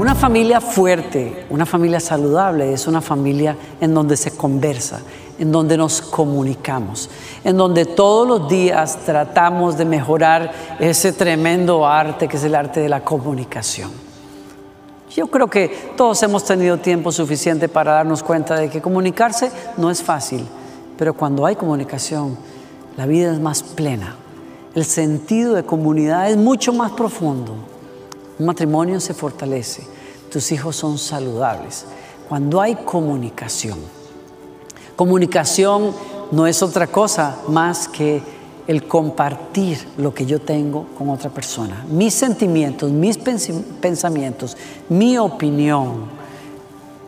Una familia fuerte, una familia saludable es una familia en donde se conversa, en donde nos comunicamos, en donde todos los días tratamos de mejorar ese tremendo arte que es el arte de la comunicación. Yo creo que todos hemos tenido tiempo suficiente para darnos cuenta de que comunicarse no es fácil, pero cuando hay comunicación, la vida es más plena. El sentido de comunidad es mucho más profundo. Un matrimonio se fortalece, tus hijos son saludables cuando hay comunicación. Comunicación no es otra cosa más que el compartir lo que yo tengo con otra persona, mis sentimientos, mis pensamientos, mi opinión,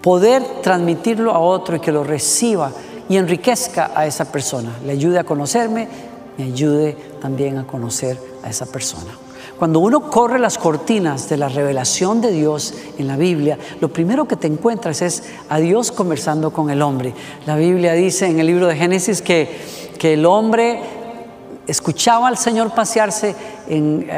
poder transmitirlo a otro y que lo reciba y enriquezca a esa persona, le ayude a conocerme, me ayude también a conocer a esa persona. Cuando uno corre las cortinas de la revelación de Dios en la Biblia, lo primero que te encuentras es a Dios conversando con el hombre. La Biblia dice en el libro de Génesis que, que el hombre escuchaba al Señor pasearse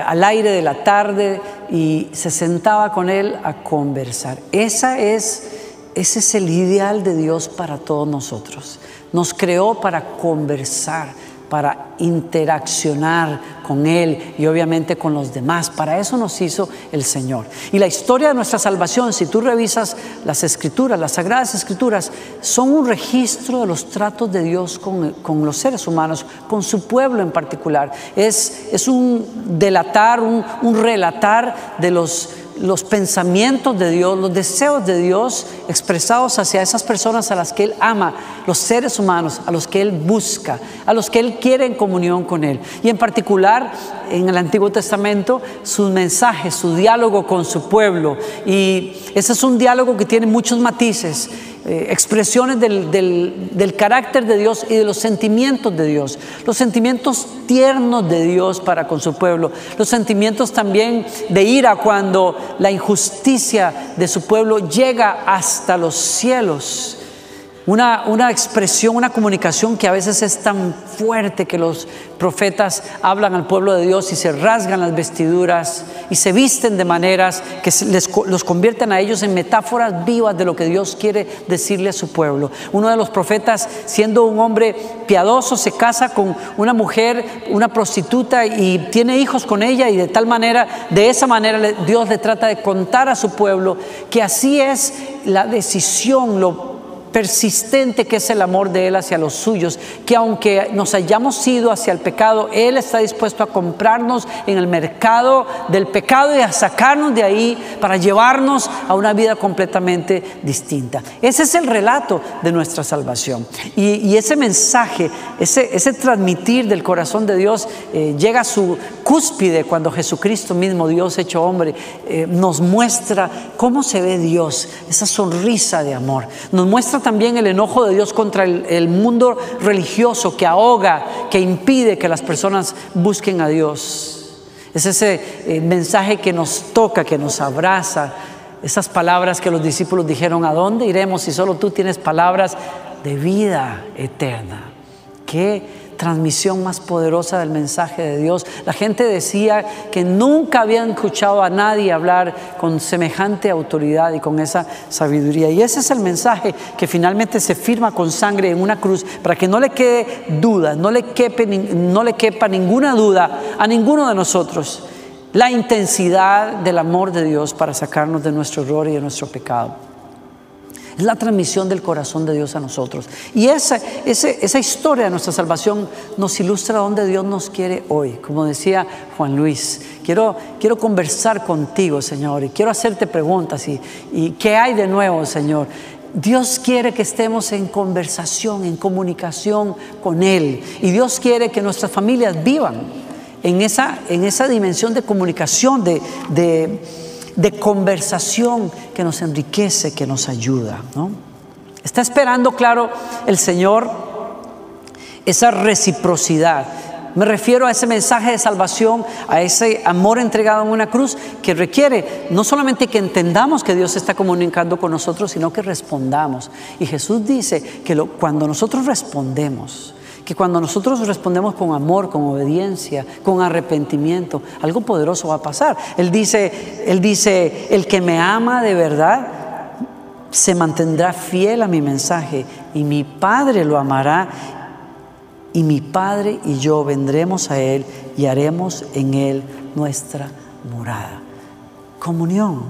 al aire de la tarde y se sentaba con él a conversar. Esa es, ese es el ideal de Dios para todos nosotros. Nos creó para conversar para interaccionar con Él y obviamente con los demás. Para eso nos hizo el Señor. Y la historia de nuestra salvación, si tú revisas las escrituras, las sagradas escrituras, son un registro de los tratos de Dios con, los seres humanos, con su pueblo en particular. Es, es un delatar, un, un relatar de los los pensamientos de Dios, los deseos de Dios expresados hacia esas personas a las que Él ama, los seres humanos, a los que Él busca, a los que Él quiere en comunión con Él. Y en particular en el Antiguo Testamento, sus mensajes, su diálogo con su pueblo. Y ese es un diálogo que tiene muchos matices. Eh, expresiones del, del, carácter de Dios y de los sentimientos de Dios, los sentimientos tiernos de Dios para con su pueblo, los sentimientos también de ira cuando la injusticia de su pueblo llega hasta los cielos. Una, una, expresión, una comunicación que a veces es tan fuerte que los profetas hablan al pueblo de Dios y se rasgan las vestiduras y se visten de maneras que les, los convierten a ellos en metáforas vivas de lo que Dios quiere decirle a su pueblo. Uno de los profetas, siendo un hombre piadoso, se casa con una mujer, una prostituta y tiene hijos con ella y de tal manera, de esa manera Dios le trata de contar a su pueblo que así es la decisión, lo persistente que es el amor de Él hacia los suyos, que aunque nos hayamos ido hacia el pecado, Él está dispuesto a comprarnos en el mercado del pecado y a sacarnos de ahí para llevarnos a una vida completamente distinta. Ese es el relato de nuestra salvación. Y, ese mensaje, ese, transmitir del corazón de Dios eh, llega a su cúspide cuando Jesucristo mismo, Dios hecho hombre, eh, nos muestra cómo se ve Dios, esa sonrisa de amor. Nos muestra también el enojo de Dios contra el, mundo religioso que ahoga, que impide que las personas busquen a Dios. Es ese eh, mensaje que nos toca, que nos abraza. Esas palabras que los discípulos dijeron, ¿a dónde iremos si solo tú tienes palabras de vida eterna? ¿Qué? Transmisión más poderosa del mensaje de Dios. La gente decía que nunca habían escuchado a nadie hablar con semejante autoridad y con esa sabiduría. Y ese es el mensaje que finalmente se firma con sangre en una cruz para que no le quede duda, no le, no le quepa ninguna duda a ninguno de nosotros la intensidad del amor de Dios para sacarnos de nuestro error y de nuestro pecado. Es la transmisión del corazón de Dios a nosotros. Y esa, esa historia de nuestra salvación nos ilustra dónde Dios nos quiere hoy. Como decía Juan Luis, quiero, quiero conversar contigo, Señor, y quiero hacerte preguntas. Y, y qué hay de nuevo, Señor? Dios quiere que estemos en conversación, en comunicación con Él. Y Dios quiere que nuestras familias vivan en esa, en esa dimensión de comunicación, de, de de conversación que nos enriquece, que nos ayuda. ¿no? Está esperando, claro, el Señor esa reciprocidad. Me refiero a ese mensaje de salvación, a ese amor entregado en una cruz que requiere no solamente que entendamos que Dios está comunicando con nosotros, sino que respondamos. Y Jesús dice que cuando nosotros respondemos, que cuando nosotros respondemos con amor, con obediencia, con arrepentimiento, algo poderoso va a pasar. Él dice, él dice, el que me ama de verdad se mantendrá fiel a mi mensaje y mi Padre lo amará y mi Padre y yo vendremos a Él y haremos en Él nuestra morada. Comunión.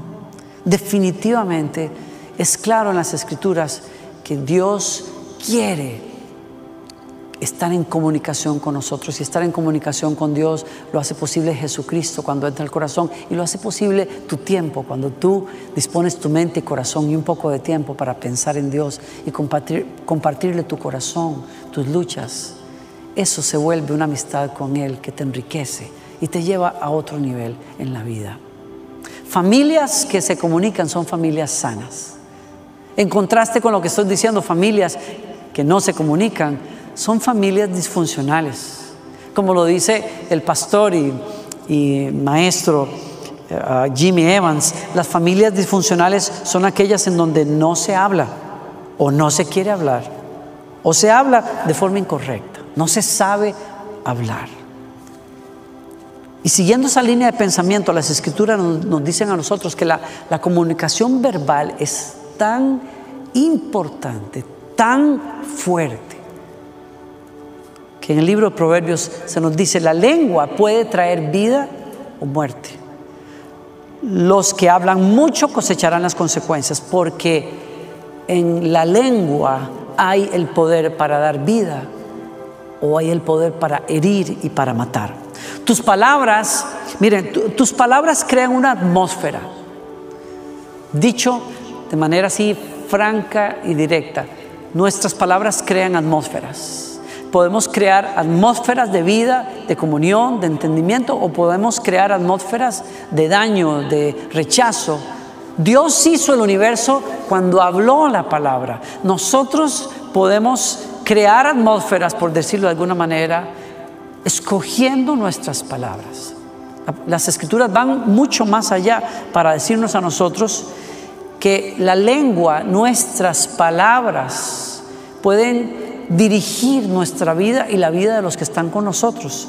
Definitivamente es claro en las escrituras que Dios quiere estar en comunicación con nosotros y estar en comunicación con Dios lo hace posible Jesucristo cuando entra al corazón y lo hace posible tu tiempo, cuando tú dispones tu mente y corazón y un poco de tiempo para pensar en Dios y compartir, compartirle tu corazón, tus luchas. Eso se vuelve una amistad con Él que te enriquece y te lleva a otro nivel en la vida. Familias que se comunican son familias sanas. En contraste con lo que estoy diciendo, familias que no se comunican son familias disfuncionales. Como lo dice el pastor y, maestro eh, Jimmy Evans, las familias disfuncionales son aquellas en donde no se habla o no se quiere hablar o se habla de forma incorrecta, no se sabe hablar. Y siguiendo esa línea de pensamiento, las escrituras nos, dicen a nosotros que la, la comunicación verbal es tan importante, tan fuerte, que en el libro de Proverbios se nos dice, la lengua puede traer vida o muerte. Los que hablan mucho cosecharán las consecuencias, porque en la lengua hay el poder para dar vida o hay el poder para herir y para matar. Tus palabras, miren, tus palabras crean una atmósfera. Dicho de manera así franca y directa, nuestras palabras crean atmósferas podemos crear atmósferas de vida, de comunión, de entendimiento, o podemos crear atmósferas de daño, de rechazo. Dios hizo el universo cuando habló la palabra. Nosotros podemos crear atmósferas, por decirlo de alguna manera, escogiendo nuestras palabras. Las escrituras van mucho más allá para decirnos a nosotros que la lengua, nuestras palabras, pueden dirigir nuestra vida y la vida de los que están con nosotros.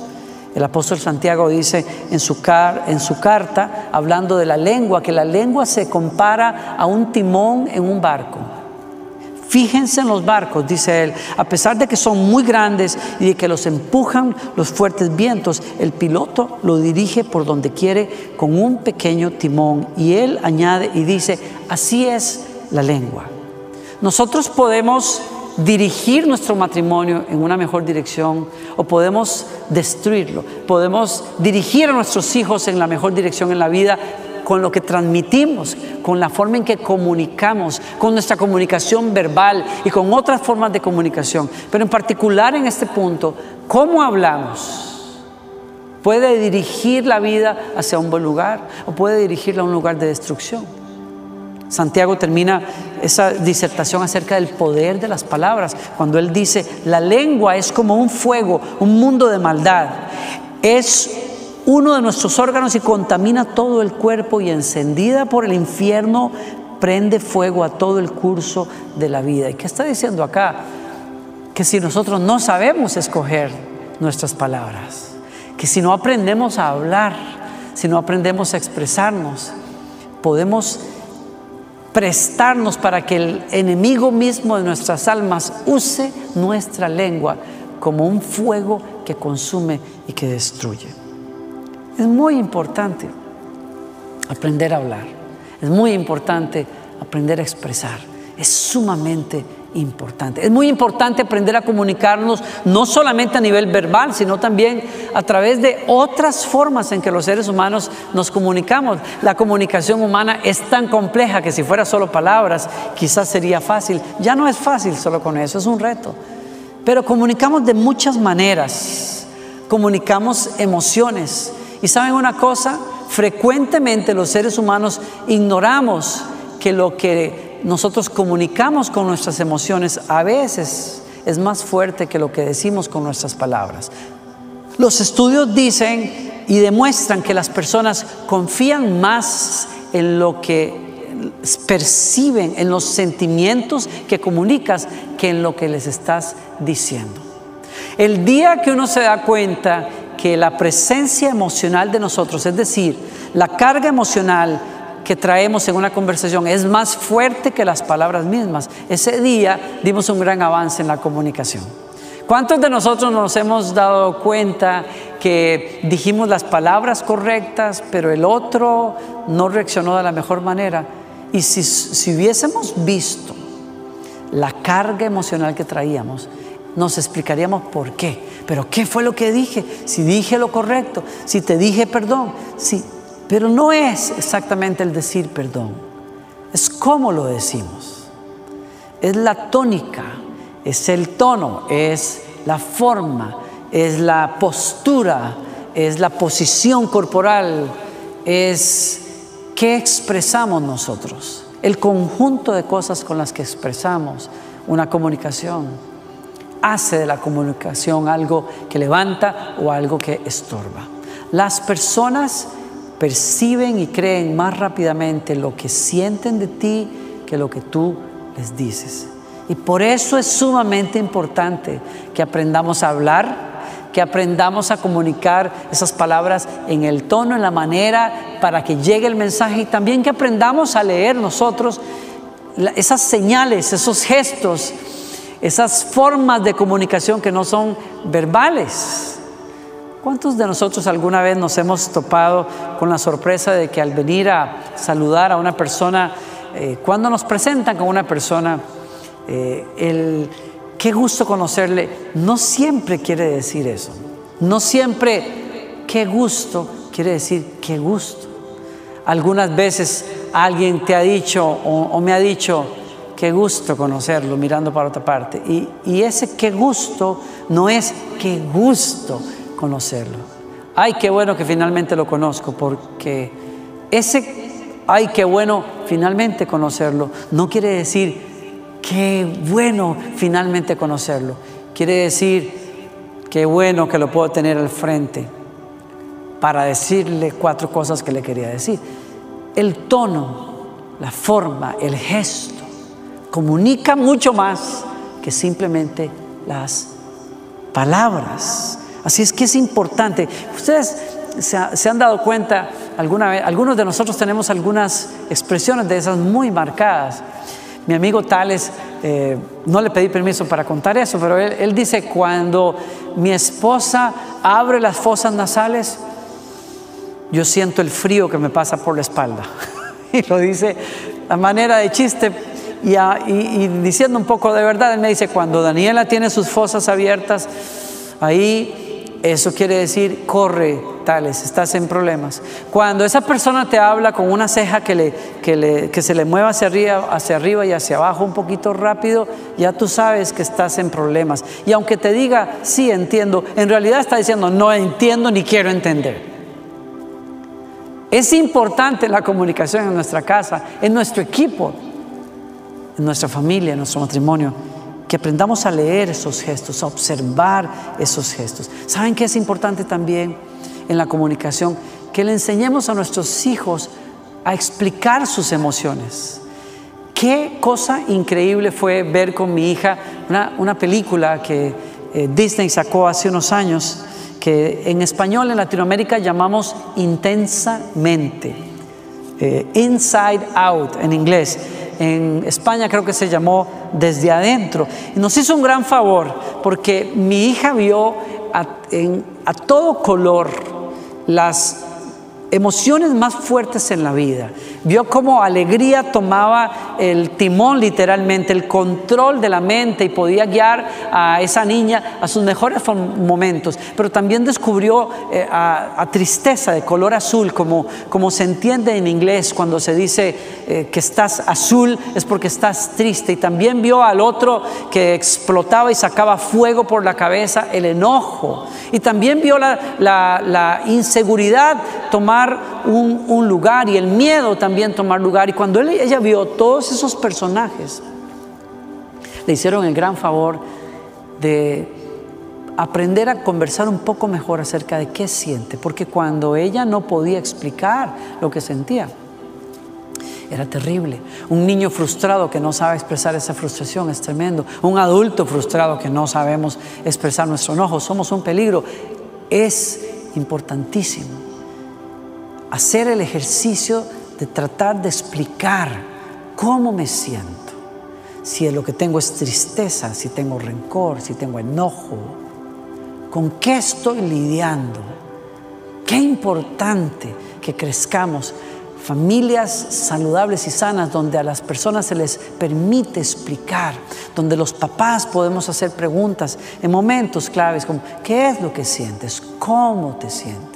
El apóstol Santiago dice en su, en su carta, hablando de la lengua, que la lengua se compara a un timón en un barco. Fíjense en los barcos, dice él, a pesar de que son muy grandes y de que los empujan los fuertes vientos, el piloto lo dirige por donde quiere con un pequeño timón. Y él añade y dice, así es la lengua. Nosotros podemos dirigir nuestro matrimonio en una mejor dirección o podemos destruirlo. Podemos dirigir a nuestros hijos en la mejor dirección en la vida con lo que transmitimos, con la forma en que comunicamos, con nuestra comunicación verbal y con otras formas de comunicación. Pero en particular en este punto, ¿cómo hablamos? Puede dirigir la vida hacia un buen lugar o puede dirigirla a un lugar de destrucción. Santiago termina esa disertación acerca del poder de las palabras, cuando él dice, la lengua es como un fuego, un mundo de maldad. Es uno de nuestros órganos y contamina todo el cuerpo y encendida por el infierno prende fuego a todo el curso de la vida. ¿Y qué está diciendo acá? Que si nosotros no sabemos escoger nuestras palabras, que si no aprendemos a hablar, si no aprendemos a expresarnos, podemos prestarnos para que el enemigo mismo de nuestras almas use nuestra lengua como un fuego que consume y que destruye. Es muy importante aprender a hablar, es muy importante aprender a expresar, es sumamente Es muy importante aprender a comunicarnos no solamente a nivel verbal, sino también a través de otras formas en que los seres humanos nos comunicamos. La comunicación humana es tan compleja que si fuera solo palabras, quizás sería fácil. Ya no es fácil solo con eso, es un reto. Pero comunicamos de muchas maneras. Comunicamos emociones. Y saben una cosa, frecuentemente los seres humanos ignoramos que lo que nosotros comunicamos con nuestras emociones a veces es más fuerte que lo que decimos con nuestras palabras. Los estudios dicen y demuestran que las personas confían más en lo que perciben, en los sentimientos que comunicas, que en lo que les estás diciendo. El día que uno se da cuenta que la presencia emocional de nosotros, es decir, la carga emocional que traemos en una conversación es más fuerte que las palabras mismas, ese día dimos un gran avance en la comunicación. ¿Cuántos de nosotros nos hemos dado cuenta que dijimos las palabras correctas, pero el otro no reaccionó de la mejor manera? Y si, si hubiésemos visto la carga emocional que traíamos, nos explicaríamos por qué. Pero ¿qué fue lo que dije? Si dije lo correcto, si te dije perdón, sí. Pero no es exactamente el decir perdón, es cómo lo decimos. Es la tónica, es el tono, es la forma, es la postura, es la posición corporal, es qué expresamos nosotros, el conjunto de cosas con las que expresamos una comunicación. Hace de la comunicación algo que levanta o algo que estorba. Las personas perciben y creen más rápidamente lo que sienten de ti que lo que tú les dices. Y por eso es sumamente importante que aprendamos a hablar, que aprendamos a comunicar esas palabras en el tono, en la manera para que llegue el mensaje y también que aprendamos a leer nosotros esas señales, esos gestos, esas formas de comunicación que no son verbales. ¿Cuántos de nosotros alguna vez nos hemos topado con la sorpresa de que al venir a saludar a una persona, eh, cuando nos presentan con una persona, eh, el qué gusto conocerle, no siempre quiere decir eso. No siempre qué gusto quiere decir qué gusto. Algunas veces alguien te ha dicho o, me ha dicho, qué gusto conocerlo mirando para otra parte. Y, y ese qué gusto no es qué gusto conocerlo. Ay, qué bueno que finalmente lo conozco, porque ese, ay, qué bueno finalmente conocerlo, no quiere decir Qué bueno finalmente conocerlo. Quiere decir, qué bueno que lo puedo tener al frente para decirle cuatro cosas que le quería decir. El tono, la forma, el gesto, comunica mucho más que simplemente las palabras. Así es que es importante. Ustedes se, han dado cuenta alguna vez, algunos de nosotros tenemos algunas expresiones de esas muy marcadas. Mi amigo Tales, eh, no le pedí permiso para contar eso, pero él, dice, cuando mi esposa abre las fosas nasales, yo siento el frío que me pasa por la espalda. y lo dice a manera de chiste y, diciendo un poco de verdad. Él me dice, cuando Daniela tiene sus fosas abiertas, ahí eso quiere decir, corre, tales, estás en problemas. Cuando esa persona te habla con una ceja que, se le mueva hacia arriba y hacia abajo un poquito rápido, ya tú sabes que estás en problemas. Y aunque te diga, sí entiendo, en realidad está diciendo, no entiendo ni quiero entender. Es importante la comunicación en nuestra casa, en nuestro equipo, en nuestra familia, en nuestro matrimonio que aprendamos a leer esos gestos, a observar esos gestos. ¿Saben qué es importante también en la comunicación? Que le enseñemos a nuestros hijos a explicar sus emociones. Qué cosa increíble fue ver con mi hija una, película que eh, Disney sacó hace unos años, que en español en Latinoamérica llamamos intensamente, eh, inside out en inglés en España creo que se llamó Desde Adentro. Y nos hizo un gran favor porque mi hija vio a, a todo color las emociones más fuertes en la vida. Vio cómo alegría tomaba el timón literalmente, el control de la mente y podía guiar a esa niña a sus mejores momentos. Pero también descubrió eh, a, tristeza de color azul, como, como se entiende en inglés cuando se dice eh, que estás azul es porque estás triste. Y también vio al otro que explotaba y sacaba fuego por la cabeza, el enojo. Y también vio la, la, la inseguridad tomar un, lugar y el miedo también tomar lugar. Y cuando ella vio todos esos personajes, le hicieron el gran favor de aprender a conversar un poco mejor acerca de qué siente, porque cuando ella no podía explicar lo que sentía, era terrible. Un niño frustrado que no sabe expresar esa frustración es tremendo. Un adulto frustrado que no sabemos expresar nuestro enojo, somos un peligro. Es importantísimo hacer el ejercicio de tratar de explicar cómo me siento. Si lo que tengo es tristeza, si tengo rencor, si tengo enojo, con qué estoy lidiando. Qué importante que crezcamos familias saludables y sanas donde a las personas se les permite explicar, donde los papás podemos hacer preguntas en momentos claves como ¿qué es lo que sientes? ¿Cómo te sientes?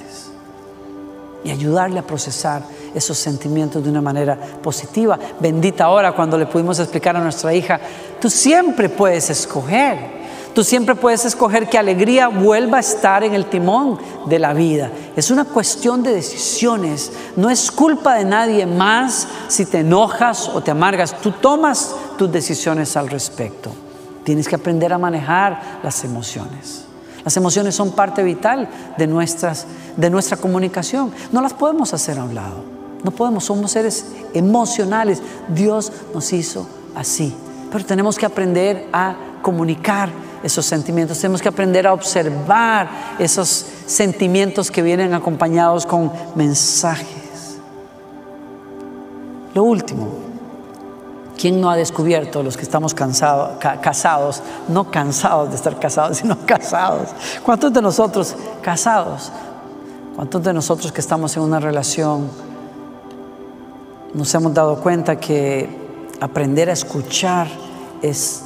Y ayudarle a procesar esos sentimientos de una manera positiva. Bendita hora cuando le pudimos explicar a nuestra hija, tú siempre puedes escoger Tú siempre puedes escoger que alegría vuelva a estar en el timón de la vida. Es una cuestión de decisiones. No es culpa de nadie más si te enojas o te amargas. Tú tomas tus decisiones al respecto. Tienes que aprender a manejar las emociones. Las emociones son parte vital de, nuestras, de nuestra comunicación. No las podemos hacer a un lado. No podemos, somos seres emocionales. Dios nos hizo así. Pero tenemos que aprender a comunicar esos sentimientos. Tenemos que aprender a observar esos sentimientos que vienen acompañados con mensajes. Lo último, ¿quién no ha descubierto, los que estamos casados, no cansados de estar casados, sino casados? ¿Cuántos de nosotros casados? ¿Cuántos de nosotros que estamos en una relación nos hemos dado cuenta que aprender a escuchar es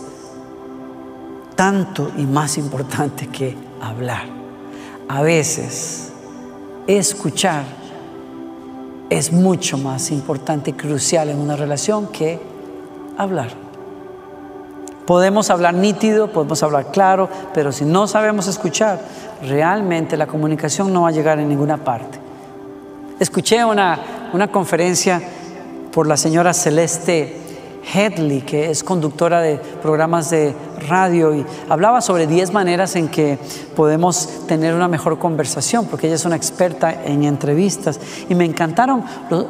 tanto y más importante que hablar. A veces escuchar es mucho más importante y crucial en una relación que hablar. Podemos hablar nítido, podemos hablar claro, pero si no sabemos escuchar, realmente la comunicación no va a llegar en ninguna parte. Escuché una, una conferencia por la señora Celeste Headley, que es conductora de programas de radio, y hablaba sobre 10 maneras en que podemos tener una mejor conversación, porque ella es una experta en entrevistas. Y me encantaron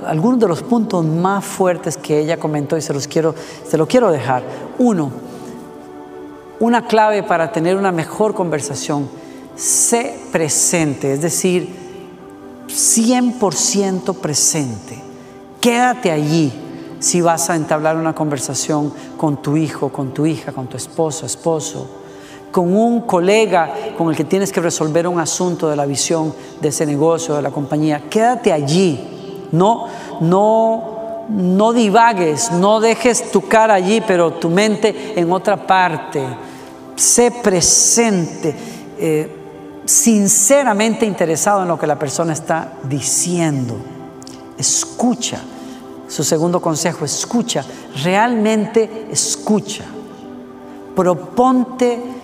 algunos de los puntos más fuertes que ella comentó y se los quiero, se lo quiero dejar. Uno, una clave para tener una mejor conversación, sé presente, es decir, 100% presente. Quédate allí si vas a entablar una conversación con tu hijo, con tu hija, con tu esposo, esposo, con un colega con el que tienes que resolver un asunto de la visión de ese negocio, de la compañía, quédate allí. No, no, no divagues, no dejes tu cara allí, pero tu mente en otra parte. Sé presente, eh, sinceramente interesado en lo que la persona está diciendo. Escucha su segundo consejo, escucha, realmente escucha. Proponte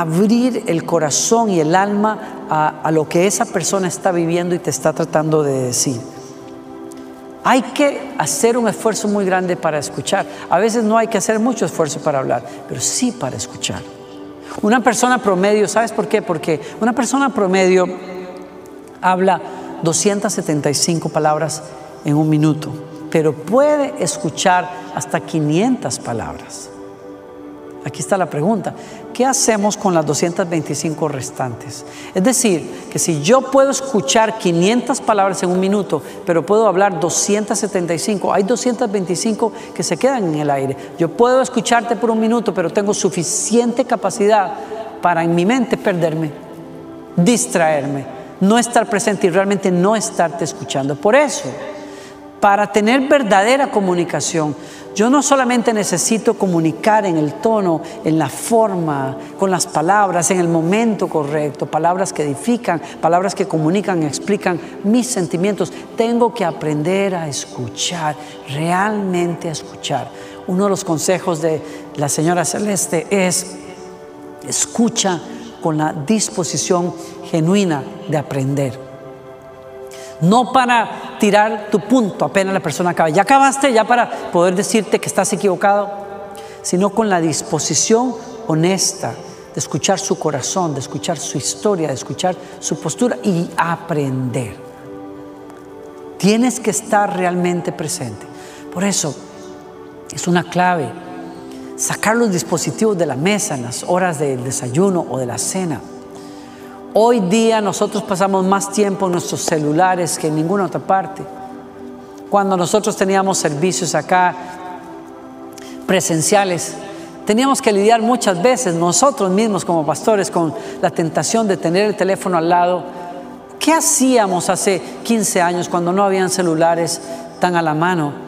abrir el corazón y el alma a, lo que esa persona está viviendo y te está tratando de decir. Hay que hacer un esfuerzo muy grande para escuchar. A veces no hay que hacer mucho esfuerzo para hablar, pero sí para escuchar. Una persona promedio, ¿sabes por qué? Porque una persona promedio habla 275 palabras en un minuto pero puede escuchar hasta 500 palabras. Aquí está la pregunta, ¿qué hacemos con las 225 restantes? Es decir, que si yo puedo escuchar 500 palabras en un minuto, pero puedo hablar 275, hay 225 que se quedan en el aire. Yo puedo escucharte por un minuto, pero tengo suficiente capacidad para en mi mente perderme, distraerme, no estar presente y realmente no estarte escuchando. Por eso, para tener verdadera comunicación, yo no solamente necesito comunicar en el tono, en la forma, con las palabras, en el momento correcto, palabras que edifican, palabras que comunican, explican mis sentimientos. Tengo que aprender a escuchar, realmente a escuchar. Uno de los consejos de la señora Celeste es, escucha con la disposición genuina de aprender. No para tirar tu punto apenas la persona acaba. Ya acabaste, ya para poder decirte que estás equivocado, sino con la disposición honesta, de escuchar su corazón, de escuchar su historia, de escuchar su postura y aprender. Tienes que estar realmente presente. Por eso es una clave sacar los dispositivos de la mesa en las horas del desayuno o de la cena. Hoy día nosotros pasamos más tiempo en nuestros celulares que en ninguna otra parte. Cuando nosotros teníamos servicios acá presenciales, Teníamos que lidiar muchas veces nosotros mismos como pastores con la tentación de tener el teléfono al lado. ¿Qué hacíamos hace 15 años cuando no habían celulares tan a la mano?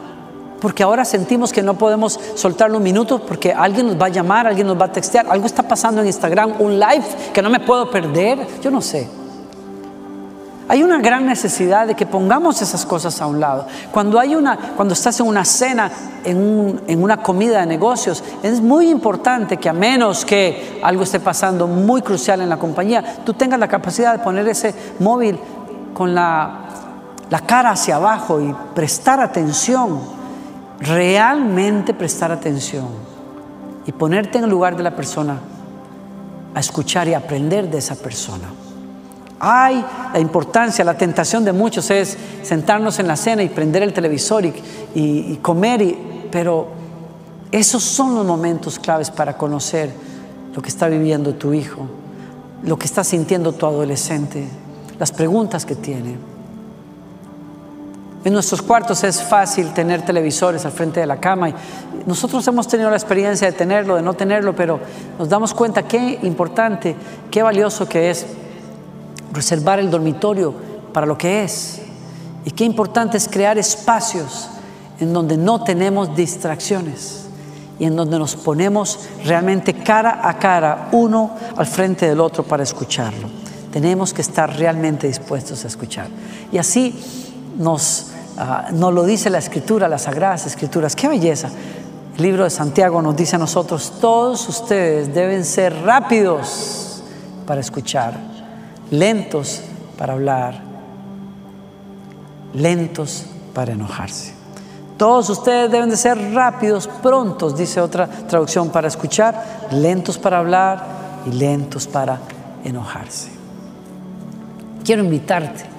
Porque ahora sentimos que no podemos soltarlo un minuto porque alguien nos va a llamar, alguien nos va a textear, algo está pasando en Instagram, un live que no me puedo perder, yo no sé. Hay una gran necesidad de que pongamos esas cosas a un lado. Cuando, hay una, cuando estás en una cena, en, en una comida de negocios, es muy importante que a menos que algo esté pasando muy crucial en la compañía, tú tengas la capacidad de poner ese móvil con la, la cara hacia abajo y prestar atención, realmente prestar atención y ponerte en el lugar de la persona a escuchar y aprender de esa persona. Hay la importancia, la tentación de muchos es sentarnos en la cena y prender el televisor y, comer, pero esos son los momentos claves para conocer lo que está viviendo tu hijo, lo que está sintiendo tu adolescente, las preguntas que tiene. En nuestros cuartos es fácil tener televisores al frente de la cama nosotros hemos tenido la experiencia de tenerlo, de no tenerlo, pero nos damos cuenta qué importante, qué valioso que es reservar el dormitorio para lo que es. Y qué importante es crear espacios en donde no tenemos distracciones y en donde nos ponemos realmente cara a cara, uno al frente del otro para escucharlo. Tenemos que estar realmente dispuestos a escuchar. Y así nos, ah, nos lo dice la Escritura, las Sagradas Escrituras. ¡Qué belleza! El libro de Santiago nos dice a nosotros, todos ustedes deben ser rápidos para escuchar lentos para hablar, lentos para enojarse. Todos ustedes deben de ser rápidos, prontos, dice otra traducción, para escuchar, lentos para hablar y lentos para enojarse. Quiero invitarte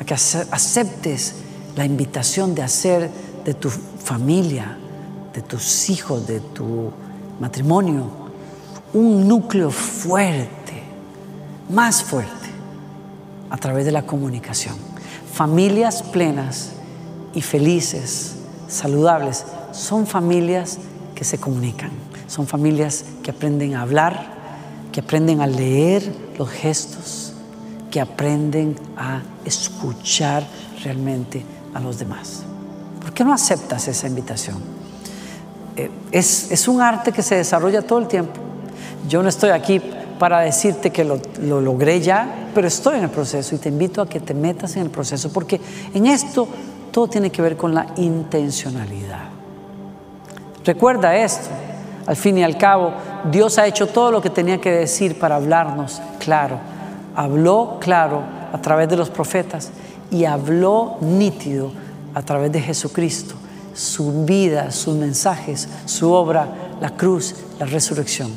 a que aceptes la invitación de hacer de tu familia, de tus hijos, de tu matrimonio, un núcleo fuerte más fuerte a través de la comunicación. Familias plenas y felices, saludables, son familias que se comunican, son familias que aprenden a hablar, que aprenden a leer los gestos, que aprenden a escuchar realmente a los demás. ¿Por qué no aceptas esa invitación? Eh, es, es un arte que se desarrolla todo el tiempo. Yo no estoy aquí para decirte que lo, logré ya, pero estoy en el proceso y te invito a que te metas en el proceso, porque en esto todo tiene que ver con la intencionalidad. Recuerda esto, al fin y al cabo, Dios ha hecho todo lo que tenía que decir para hablarnos claro. Habló claro a través de los profetas y habló nítido a través de Jesucristo, su vida, sus mensajes, su obra, la cruz, la resurrección.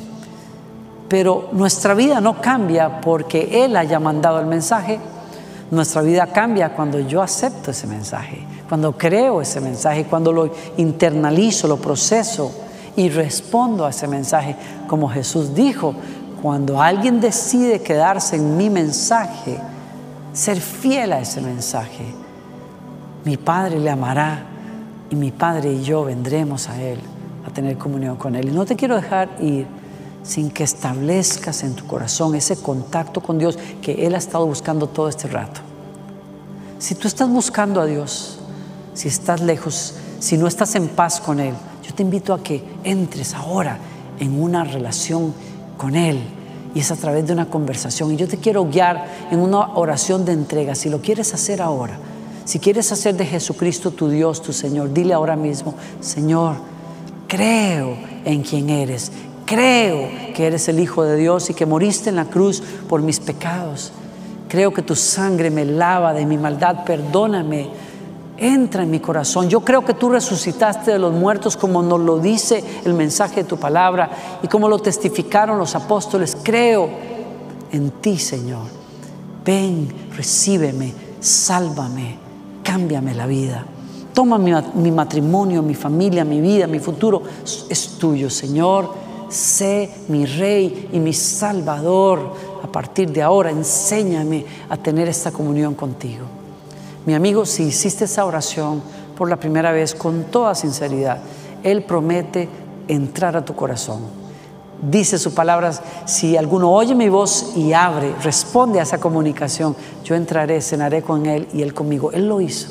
Pero nuestra vida no cambia porque Él haya mandado el mensaje. Nuestra vida cambia cuando yo acepto ese mensaje, cuando creo ese mensaje, cuando lo internalizo, lo proceso y respondo a ese mensaje. Como Jesús dijo, cuando alguien decide quedarse en mi mensaje, ser fiel a ese mensaje, mi Padre le amará y mi Padre y yo vendremos a Él a tener comunión con Él. Y no te quiero dejar ir sin que establezcas en tu corazón ese contacto con Dios que Él ha estado buscando todo este rato. Si tú estás buscando a Dios, si estás lejos, si no estás en paz con Él, yo te invito a que entres ahora en una relación con Él y es a través de una conversación. Y yo te quiero guiar en una oración de entrega. Si lo quieres hacer ahora, si quieres hacer de Jesucristo tu Dios, tu Señor, dile ahora mismo, Señor, creo en quien eres, Creo que eres el Hijo de Dios y que moriste en la cruz por mis pecados. Creo que tu sangre me lava de mi maldad. Perdóname Entra en mi corazón. Yo creo que tú resucitaste de los muertos como nos lo dice el mensaje de tu palabra y como lo testificaron los apóstoles. Creo en ti, Señor. Ven, recíbeme, sálvame, cámbiame la vida. Toma mi, mi, matrimonio, mi familia, mi vida, mi futuro. Es tuyo, Señor. Sé mi Rey y mi Salvador. A partir de ahora, enséñame a tener esta comunión contigo. Mi amigo, si hiciste esa oración por la primera vez con toda sinceridad, Él promete entrar a tu corazón. Dice sus palabras, si alguno oye mi voz y abre, responde a esa comunicación, yo entraré, cenaré con Él y Él conmigo. Él lo hizo.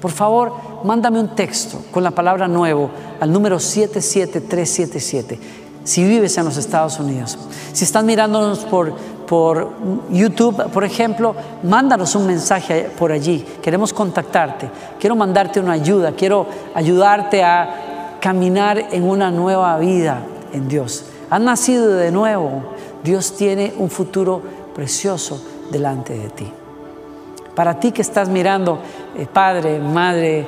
Por favor, mándame un texto con la palabra nuevo al número 77377 si vives en los Estados Unidos. Si están mirándonos por por YouTube, por ejemplo, mándanos un mensaje por allí. Queremos contactarte. Quiero mandarte una ayuda. Quiero ayudarte a caminar en una nueva vida en Dios. Has nacido de nuevo. Dios tiene un futuro precioso delante de ti. Para ti que estás mirando, eh, padre, madre,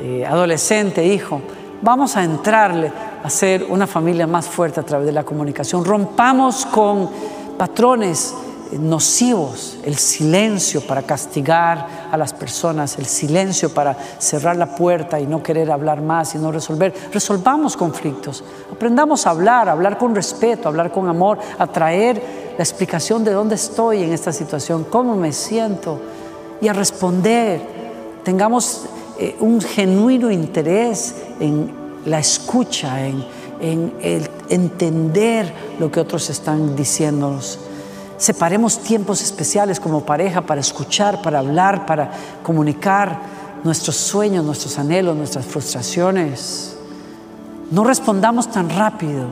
eh, adolescente, hijo, vamos a entrarle a ser una familia más fuerte a través de la comunicación. Rompamos con patrones nocivos, el silencio para castigar a las personas, el silencio para cerrar la puerta y no querer hablar más y no resolver. Resolvamos conflictos, aprendamos a hablar, a hablar con respeto, a hablar con amor, a traer la explicación de dónde estoy en esta situación, cómo me siento y a responder. Tengamos eh, un genuino interés en la escucha, en en entender lo que otros están diciéndonos. Separemos tiempos especiales como pareja para escuchar, para hablar, para comunicar nuestros sueños, nuestros anhelos, nuestras frustraciones. No respondamos tan rápido,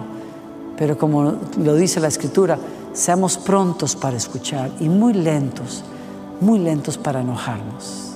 pero como lo dice la escritura, seamos prontos para escuchar y muy lentos, muy lentos para enojarnos.